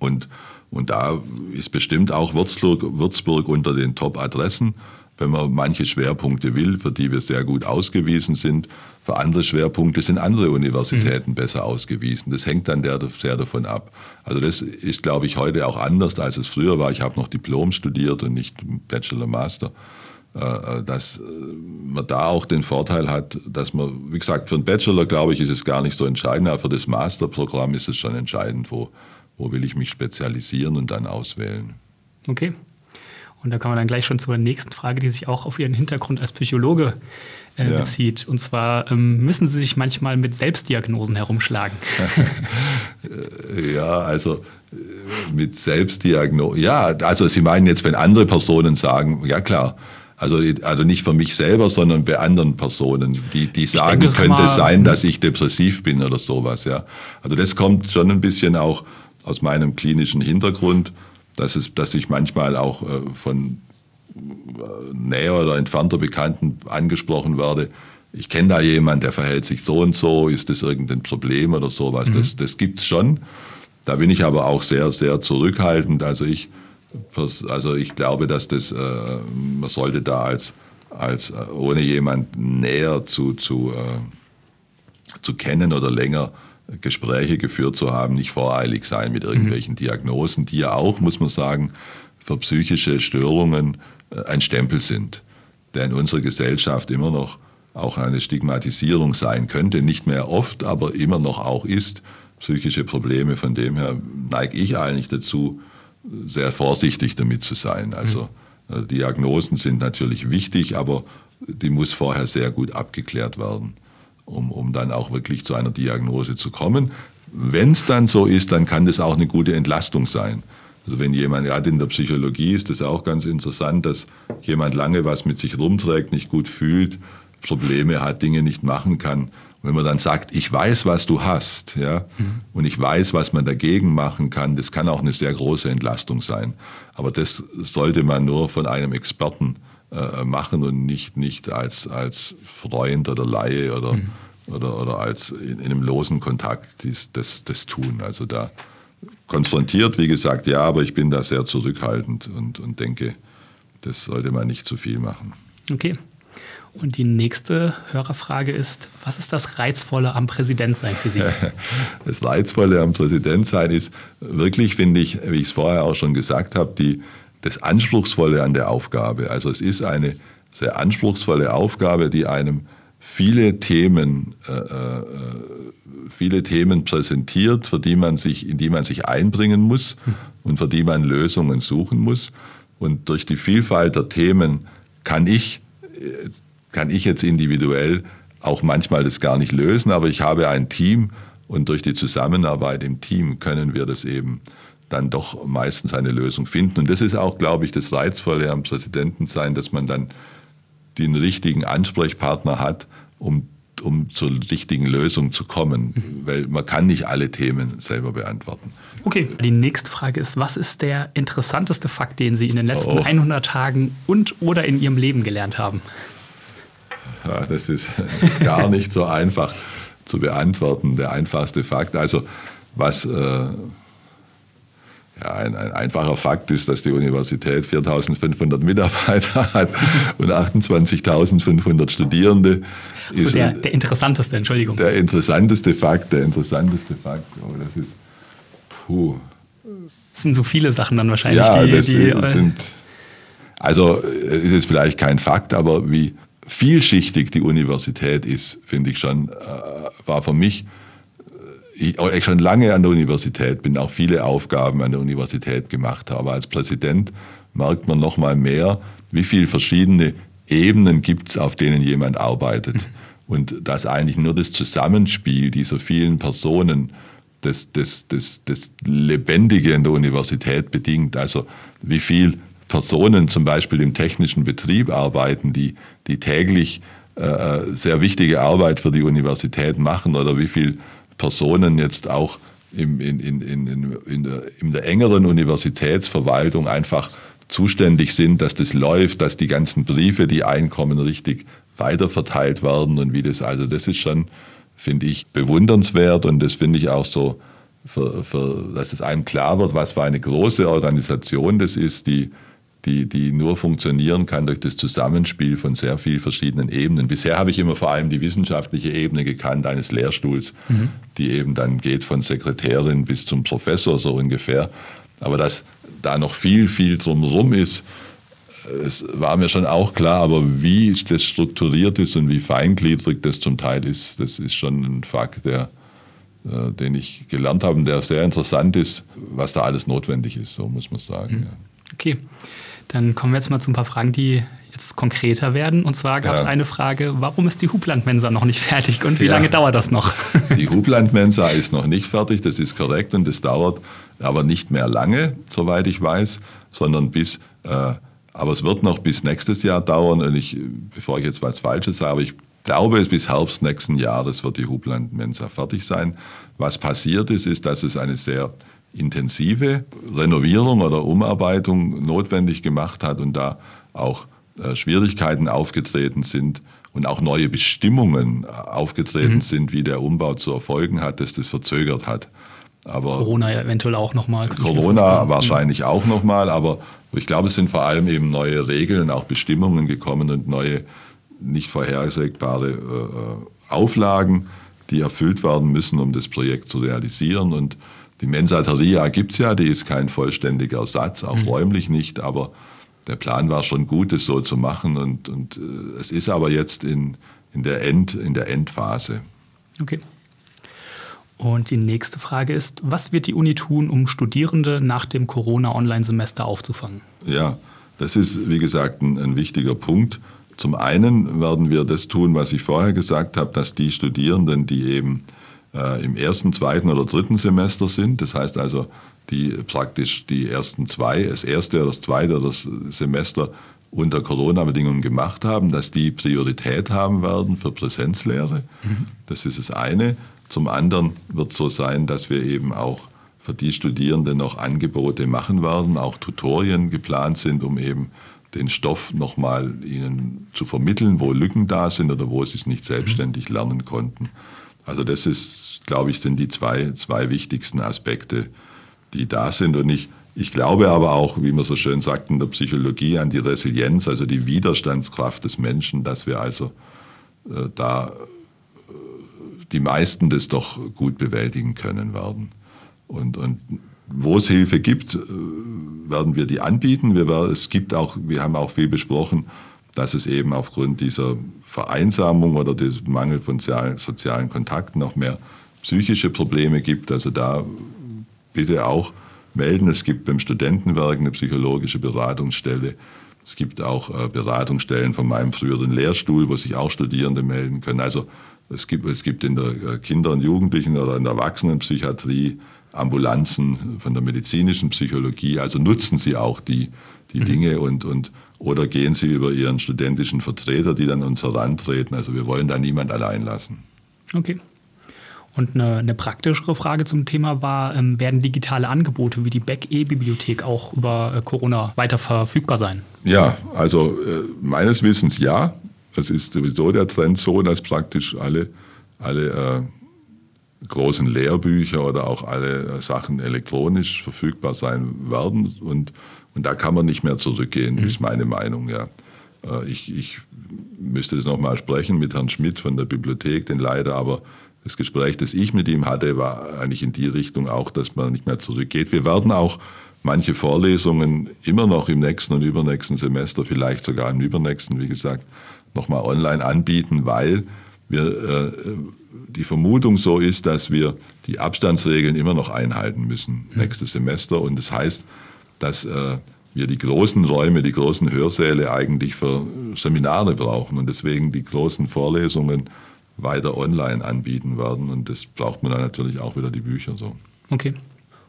[SPEAKER 2] Und, und da ist bestimmt auch Würzburg, Würzburg unter den Top-Adressen wenn man manche Schwerpunkte will, für die wir sehr gut ausgewiesen sind. Für andere Schwerpunkte sind andere Universitäten mhm. besser ausgewiesen. Das hängt dann sehr davon ab. Also das ist, glaube ich, heute auch anders, als es früher war. Ich habe noch Diplom studiert und nicht Bachelor, Master. Äh, äh, dass äh, man da auch den Vorteil hat, dass man, wie gesagt, für einen Bachelor, glaube ich, ist es gar nicht so entscheidend, aber für das Masterprogramm ist es schon entscheidend, wo, wo will ich mich spezialisieren und dann auswählen.
[SPEAKER 1] Okay. Und da kann man dann gleich schon zur nächsten Frage, die sich auch auf Ihren Hintergrund als Psychologe äh, ja. bezieht. Und zwar ähm, müssen Sie sich manchmal mit Selbstdiagnosen herumschlagen.
[SPEAKER 2] ja, also äh, mit Selbstdiagnosen. Ja, also Sie meinen jetzt, wenn andere Personen sagen, ja klar, Also, also nicht für mich selber, sondern bei anderen Personen, die, die sagen, denke, könnte sein, dass ich depressiv bin oder sowas. Ja. Also das kommt schon ein bisschen auch aus meinem klinischen Hintergrund, dass, es, dass ich manchmal auch äh, von äh, näher oder entfernter Bekannten angesprochen werde. Ich kenne da jemanden, der verhält sich so und so, ist das irgendein Problem oder sowas. Mhm. Das, das gibt es schon. Da bin ich aber auch sehr, sehr zurückhaltend. Also ich, also ich glaube, dass das, äh, man sollte da als, als äh, ohne jemanden näher zu, zu, äh, zu kennen oder länger Gespräche geführt zu haben, nicht voreilig sein mit irgendwelchen mhm. Diagnosen, die ja auch, muss man sagen, für psychische Störungen äh, ein Stempel sind, der in unserer Gesellschaft immer noch auch eine Stigmatisierung sein könnte, nicht mehr oft, aber immer noch auch ist, psychische Probleme. Von dem her neige ich eigentlich dazu, sehr vorsichtig damit zu sein. Also mhm. Diagnosen sind natürlich wichtig, aber die muss vorher sehr gut abgeklärt werden, um, um dann auch wirklich zu einer Diagnose zu kommen. Wenn es dann so ist, dann kann das auch eine gute Entlastung sein. Also wenn jemand, gerade in der Psychologie ist das auch ganz interessant, dass jemand lange was mit sich rumträgt, nicht gut fühlt, Probleme hat, Dinge nicht machen kann. Und wenn man dann sagt, ich weiß, was du hast, ja, mhm. und ich weiß, was man dagegen machen kann, das kann auch eine sehr große Entlastung sein. Aber das sollte man nur von einem Experten äh, machen und nicht, nicht als, als Freund oder Laie oder, mhm. oder, oder als in, in, einem losen Kontakt dies, das, das tun. Also da konfrontiert, wie gesagt, ja, aber ich bin da sehr zurückhaltend und, und denke, das sollte man nicht zu viel machen.
[SPEAKER 1] Okay. Und die nächste Hörerfrage ist, was ist das Reizvolle am Präsidentsein für Sie?
[SPEAKER 2] Das Reizvolle am Präsidentsein ist wirklich, finde ich, wie ich es vorher auch schon gesagt habe, die, das Anspruchsvolle an der Aufgabe. Also es ist eine sehr anspruchsvolle Aufgabe, die einem viele Themen, äh, äh, viele Themen präsentiert, für die man sich, in die man sich einbringen muss und für die man Lösungen suchen muss. Und durch die Vielfalt der Themen kann ich äh, kann ich jetzt individuell auch manchmal das gar nicht lösen, aber ich habe ein Team und durch die Zusammenarbeit im Team können wir das eben dann doch meistens eine Lösung finden. Und das ist auch, glaube ich, das Reizvolle am Präsidenten sein, dass man dann den richtigen Ansprechpartner hat, um, um zur richtigen Lösung zu kommen, mhm. weil man kann nicht alle Themen selber beantworten.
[SPEAKER 1] Okay, die nächste Frage ist, was ist der interessanteste Fakt, den Sie in den letzten oh. 100 Tagen und oder in Ihrem Leben gelernt haben?
[SPEAKER 2] Ja, das ist gar nicht so einfach zu beantworten. Der einfachste Fakt, also was äh, ja, ein, ein, einfacher Fakt ist, dass die Universität 4.500 Mitarbeiter hat und 28.500 Studierende.
[SPEAKER 1] Also ist der, der interessanteste, Entschuldigung.
[SPEAKER 2] Der interessanteste Fakt, der interessanteste Fakt. Oh, das ist, puh.
[SPEAKER 1] Das sind so viele Sachen dann wahrscheinlich,
[SPEAKER 2] ja, die, das die, sind, also es ist vielleicht kein Fakt, aber wie vielschichtig die Universität ist, finde ich schon, äh, war für mich, äh, ich, schon lange an der Universität bin, auch viele Aufgaben an der Universität gemacht habe. Als Präsident merkt man noch mal mehr, wie viele verschiedene Ebenen gibt es, auf denen jemand arbeitet. Mhm. Und dass eigentlich nur das Zusammenspiel dieser vielen Personen das, das, das, das Lebendige in der Universität bedingt. Also wie viel Personen zum Beispiel im technischen Betrieb arbeiten, die, die täglich äh, sehr wichtige Arbeit für die Universität machen oder wie viele Personen jetzt auch im, in, in, in, in, der, in der engeren Universitätsverwaltung einfach zuständig sind, dass das läuft, dass die ganzen Briefe, die einkommen, richtig weiterverteilt werden und wie das, also das ist schon, finde ich, bewundernswert und das finde ich auch so, für, für, dass es einem klar wird, was für eine große Organisation das ist, die die, die nur funktionieren kann durch das Zusammenspiel von sehr vielen verschiedenen Ebenen. Bisher habe ich immer vor allem die wissenschaftliche Ebene gekannt eines Lehrstuhls, mhm. die eben dann geht von Sekretärin bis zum Professor so ungefähr. Aber dass da noch viel, viel drumherum ist, es war mir schon auch klar, aber wie das strukturiert ist und wie feingliedrig das zum Teil ist, das ist schon ein Fakt, der, äh, den ich gelernt habe und der sehr interessant ist, was da alles notwendig ist, so muss man sagen. Mhm. Ja.
[SPEAKER 1] Okay. Dann kommen wir jetzt mal zu ein paar Fragen, die jetzt konkreter werden. Und zwar gab es ja. eine Frage, warum ist die Hublandmensa noch nicht fertig und wie ja. lange dauert das noch?
[SPEAKER 2] Die Hublandmensa ist noch nicht fertig, das ist korrekt und das dauert aber nicht mehr lange, soweit ich weiß, sondern bis äh, Aber es wird noch bis nächstes Jahr dauern. Und ich, bevor ich jetzt was Falsches sage, ich glaube, es bis Herbst nächsten Jahres wird die Hubland Mensa fertig sein. Was passiert ist, ist, dass es eine sehr intensive Renovierung oder Umarbeitung notwendig gemacht hat und da auch äh, Schwierigkeiten aufgetreten sind und auch neue Bestimmungen aufgetreten mhm. sind, wie der Umbau zu erfolgen hat, dass das verzögert hat.
[SPEAKER 1] Aber Corona eventuell auch nochmal.
[SPEAKER 2] Corona wahrscheinlich auch nochmal, aber ich glaube, es sind vor allem eben neue Regeln, auch Bestimmungen gekommen und neue, nicht vorhersagbare äh, Auflagen, die erfüllt werden müssen, um das Projekt zu realisieren. Und die Mensateria gibt es ja, die ist kein vollständiger Ersatz, auch mhm. räumlich nicht, aber der Plan war schon gut, es so zu machen. Und, und äh, es ist aber jetzt in, in, der End, in der Endphase.
[SPEAKER 1] Okay. Und die nächste Frage ist, was wird die Uni tun, um Studierende nach dem Corona-Online-Semester aufzufangen?
[SPEAKER 2] Ja, das ist, wie gesagt, ein, ein, wichtiger Punkt. Zum einen werden wir das tun, was ich vorher gesagt habe, dass die Studierenden, die eben äh, im ersten, zweiten oder dritten Semester sind, das heißt also, die praktisch die ersten zwei, das erste oder das zweite oder das Semester unter Corona-Bedingungen gemacht haben, dass die Priorität haben werden für Präsenzlehre. Mhm. Das ist das eine. Zum anderen wird es so sein, dass wir eben auch für die Studierenden noch Angebote machen werden, auch Tutorien geplant sind, um eben den Stoff nochmal ihnen zu vermitteln, wo Lücken da sind oder wo sie es nicht selbstständig lernen konnten. Also das ist, glaube ich, sind die zwei, zwei wichtigsten Aspekte, die da sind. Und ich, ich glaube aber auch, wie man so schön sagt in der Psychologie, an die Resilienz, also die Widerstandskraft des Menschen, dass wir also äh, da die meisten das doch gut bewältigen können werden. Und, und wo es Hilfe gibt, äh, werden wir die anbieten. Wir, es gibt auch, wir haben auch viel besprochen, dass es eben aufgrund dieser Vereinsamung oder des Mangel von sozialen Kontakten noch mehr psychische Probleme gibt. Also da bitte auch melden. Es gibt beim Studentenwerk eine psychologische Beratungsstelle. Es gibt auch äh, Beratungsstellen von meinem früheren Lehrstuhl, wo sich auch Studierende melden können. Also es gibt, es gibt in der äh, Kinder- und Jugendlichen- oder in der Erwachsenenpsychiatrie Ambulanzen von der medizinischen Psychologie. Also nutzen Sie auch die, die mhm. Dinge und, und oder gehen Sie über Ihren studentischen Vertreter, die dann uns herantreten. Also wir wollen da niemand allein lassen.
[SPEAKER 1] Okay. Und eine, eine, praktischere Frage zum Thema war, ähm, werden digitale Angebote wie die Beck-E-Bibliothek auch über äh, Corona weiter verfügbar sein?
[SPEAKER 2] Ja, also äh, meines Wissens ja. Es ist sowieso der Trend so, dass praktisch alle, alle äh, großen Lehrbücher oder auch alle äh, Sachen elektronisch verfügbar sein werden. Und, und da kann man nicht mehr zurückgehen, mhm. ist meine Meinung. Ja. Äh, ich, ich müsste das nochmal sprechen mit Herrn Schmidt von der Bibliothek, den leider aber das Gespräch, das ich mit ihm hatte, war eigentlich in die Richtung auch, dass man nicht mehr zurückgeht. Wir werden auch manche Vorlesungen immer noch im nächsten und übernächsten Semester, vielleicht sogar im übernächsten, wie gesagt, nochmal online anbieten, weil wir, äh, die Vermutung so ist, dass wir die Abstandsregeln immer noch einhalten müssen nächstes Semester. Und das heißt, dass äh, wir die großen Räume, die großen Hörsäle eigentlich für Seminare brauchen und deswegen die großen Vorlesungen weiter online anbieten werden. Und das braucht man dann natürlich auch wieder die Bücher so.
[SPEAKER 1] Okay.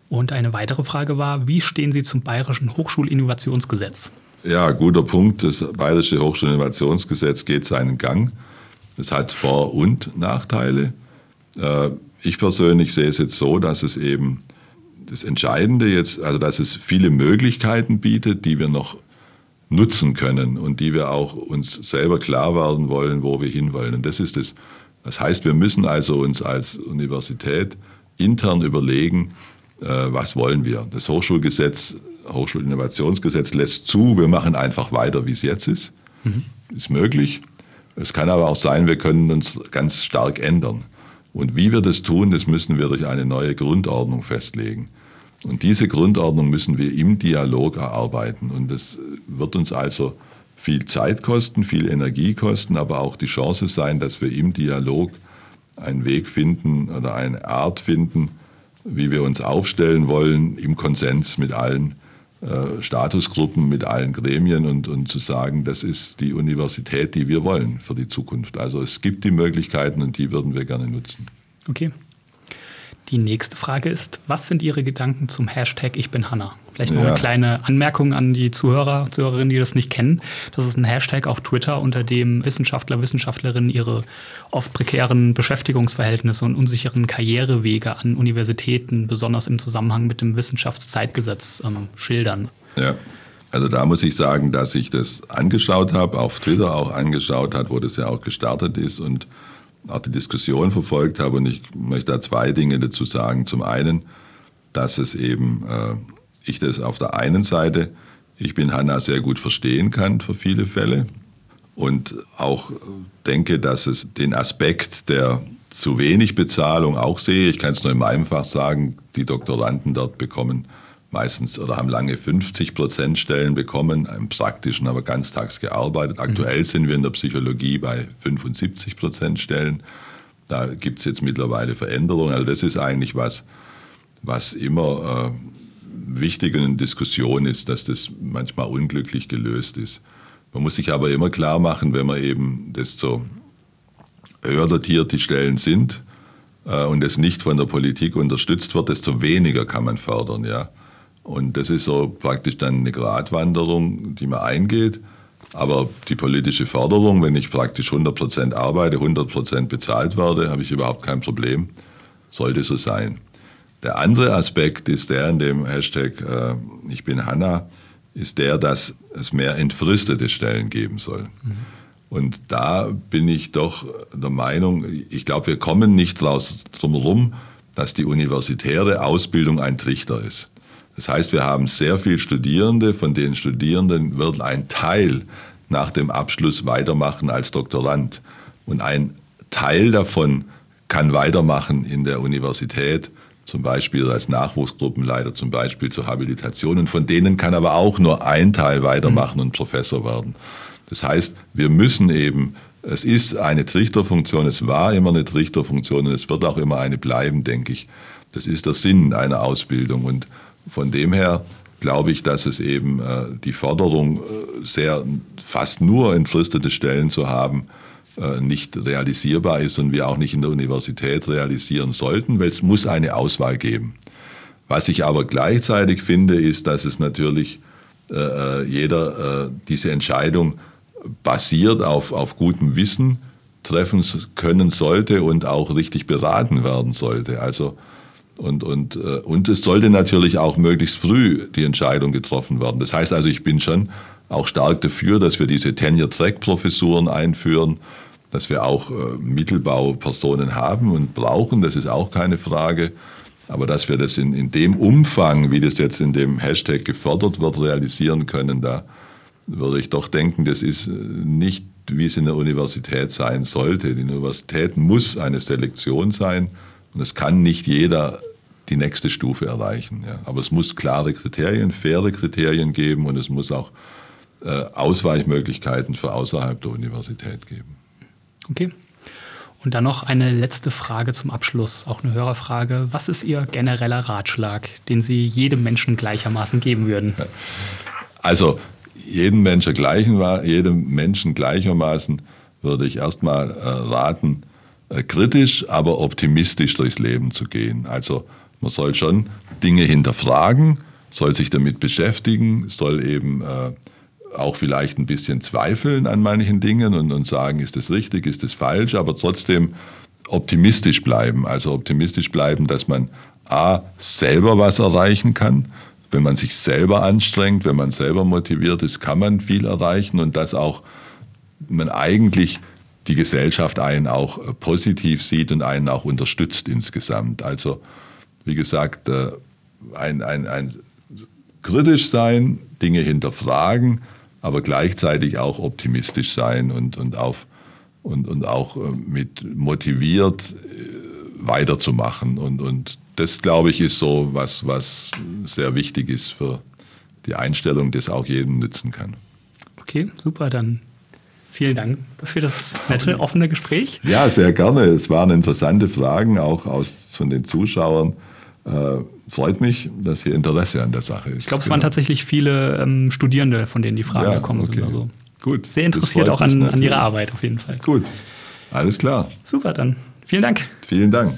[SPEAKER 1] Und eine weitere Frage war, wie stehen Sie zum Bayerischen Hochschulinnovationsgesetz?
[SPEAKER 2] Ja, guter Punkt. Das Bayerische Hochschulinnovationsgesetz geht seinen Gang. Es hat Vor- und Nachteile. Äh, ich persönlich sehe es jetzt so, dass es eben das Entscheidende jetzt, also dass es viele Möglichkeiten bietet, die wir noch nutzen können und die wir auch uns selber klar werden wollen, wo wir hinwollen. Und das ist es. Das heißt, wir müssen also uns als Universität intern überlegen, äh, was wollen wir. Das Hochschulgesetz Hochschulinnovationsgesetz lässt zu, wir machen einfach weiter, wie es jetzt ist. Mhm. Ist möglich. Es kann aber auch sein, wir können uns ganz stark ändern. Und wie wir das tun, das müssen wir durch eine neue Grundordnung festlegen. Und diese Grundordnung müssen wir im Dialog erarbeiten. Und das wird uns also viel Zeit kosten, viel Energie kosten, aber auch die Chance sein, dass wir im Dialog einen Weg finden oder eine Art finden, wie wir uns aufstellen wollen, im Konsens mit allen äh, Statusgruppen, mit allen Gremien und, und zu sagen, das ist die Universität, die wir wollen für die Zukunft. Also es gibt die Möglichkeiten und die würden wir gerne nutzen.
[SPEAKER 1] Okay. Die nächste Frage ist, was sind Ihre Gedanken zum Hashtag Ich bin Hanna? Vielleicht noch ja. eine kleine Anmerkung an die Zuhörer, Zuhörerinnen, die das nicht kennen. Das ist ein Hashtag auf Twitter, unter dem Wissenschaftler, Wissenschaftlerinnen ihre oft prekären Beschäftigungsverhältnisse und unsicheren Karrierewege an Universitäten, besonders im Zusammenhang mit dem Wissenschaftszeitgesetz, ähm, schildern.
[SPEAKER 2] Ja. Also da muss ich sagen, dass ich das angeschaut habe, auf Twitter auch angeschaut habe, wo das ja auch gestartet ist und auch die Diskussion verfolgt habe. Und ich möchte da zwei Dinge dazu sagen. Zum einen, dass es eben, äh, ich das auf der einen Seite, ich bin Hanna sehr gut verstehen kann für viele Fälle und auch denke, dass es den Aspekt der zu wenig Bezahlung auch sehe. Ich kann es nur meinem Fach sagen, die Doktoranden dort bekommen meistens oder haben lange 50 Prozent Stellen bekommen, im praktischen aber ganztags gearbeitet. Aktuell mhm. sind wir in der Psychologie bei 75 Prozent Stellen. Da gibt es jetzt mittlerweile Veränderungen. Also das ist eigentlich was, was immer äh, wichtig in Diskussion ist, dass das manchmal unglücklich gelöst ist. Man muss sich aber immer klar machen, wenn man eben desto höher dotiert die Stellen sind äh, und es nicht von der Politik unterstützt wird, desto weniger kann man fördern. Ja? Und das ist so praktisch dann eine Gratwanderung, die man eingeht. Aber die politische Förderung, wenn ich praktisch 100 Prozent arbeite, 100 Prozent bezahlt werde, habe ich überhaupt kein Problem. Sollte so sein. Der andere Aspekt ist der in dem Hashtag äh, Ich bin Hanna, ist der, dass es mehr entfristete Stellen geben soll. Mhm. Und da bin ich doch der Meinung, ich glaube, wir kommen nicht drum herum, dass die universitäre Ausbildung ein Trichter ist. Das heißt, wir haben sehr viele Studierende, von den Studierenden wird ein Teil nach dem Abschluss weitermachen als Doktorand. Und ein Teil davon kann weitermachen in der Universität, zum Beispiel als Nachwuchsgruppenleiter, zum Beispiel zur Habilitation. Und von denen kann aber auch nur ein Teil weitermachen und Professor werden. Das heißt, wir müssen eben, es ist eine Trichterfunktion, es war immer eine Trichterfunktion und es wird auch immer eine bleiben, denke ich. Das ist der Sinn einer Ausbildung. Und von dem her glaube ich, dass es eben äh, die Forderung, äh, sehr fast nur entfristete Stellen zu haben, äh, nicht realisierbar ist und wir auch nicht in der Universität realisieren sollten, weil es muss eine Auswahl geben. Was ich aber gleichzeitig finde, ist, dass es natürlich äh, äh, jeder äh, diese Entscheidung basiert auf, auf gutem Wissen treffen können sollte und auch richtig beraten werden sollte. Also und, und, äh, und es sollte natürlich auch möglichst früh die Entscheidung getroffen werden. Das heißt also, ich bin schon auch stark dafür, dass wir diese Tenure-Track-Professuren einführen, dass wir auch äh, Mittelbaupersonen haben und brauchen, das ist auch keine Frage. Aber dass wir das in, in dem Umfang, wie das jetzt in dem Hashtag gefördert wird, realisieren können, da würde ich doch denken, das ist äh, nicht, wie es in der Universität sein sollte. Die Universität muss eine Selektion sein und es kann nicht jeder die nächste Stufe erreichen. Ja. Aber es muss klare Kriterien, faire Kriterien geben und es muss auch äh, Ausweichmöglichkeiten für außerhalb der Universität geben.
[SPEAKER 1] Okay. Und dann noch eine letzte Frage zum Abschluss, auch eine Hörerfrage. Was ist Ihr genereller Ratschlag, den Sie jedem Menschen gleichermaßen geben würden?
[SPEAKER 2] Also jedem Menschen, gleichen, jedem Menschen gleichermaßen würde ich erstmal äh, raten, äh, kritisch, aber optimistisch durchs Leben zu gehen. Also man soll schon Dinge hinterfragen, soll sich damit beschäftigen, soll eben äh, auch vielleicht ein bisschen zweifeln an manchen Dingen und, und sagen, ist das richtig, ist das falsch, aber trotzdem optimistisch bleiben. Also optimistisch bleiben, dass man A, selber was erreichen kann. Wenn man sich selber anstrengt, wenn man selber motiviert ist, kann man viel erreichen und dass auch man eigentlich die Gesellschaft einen auch äh, positiv sieht und einen auch unterstützt insgesamt. Also wie gesagt, äh, ein, ein, ein kritisch sein, Dinge hinterfragen, aber gleichzeitig auch optimistisch sein und, und, auf, und, und auch äh, mit motiviert äh, weiterzumachen. Und, und das, glaube ich, ist so was, was sehr wichtig ist für die Einstellung, das auch jedem nützen kann.
[SPEAKER 1] Okay, super, dann vielen Dank für das nette, offene Gespräch.
[SPEAKER 2] Ja, sehr gerne. Es waren interessante Fragen, auch aus, von den Zuschauern. Äh, freut mich, dass hier Interesse an der Sache ist.
[SPEAKER 1] Ich glaube, es genau. waren tatsächlich viele ähm, Studierende, von denen die Fragen ja, gekommen okay. sind. Also
[SPEAKER 2] Gut.
[SPEAKER 1] Sehr interessiert auch an, an Ihrer Arbeit auf jeden Fall.
[SPEAKER 2] Gut. Alles klar.
[SPEAKER 1] Super, dann. Vielen Dank.
[SPEAKER 2] Vielen Dank.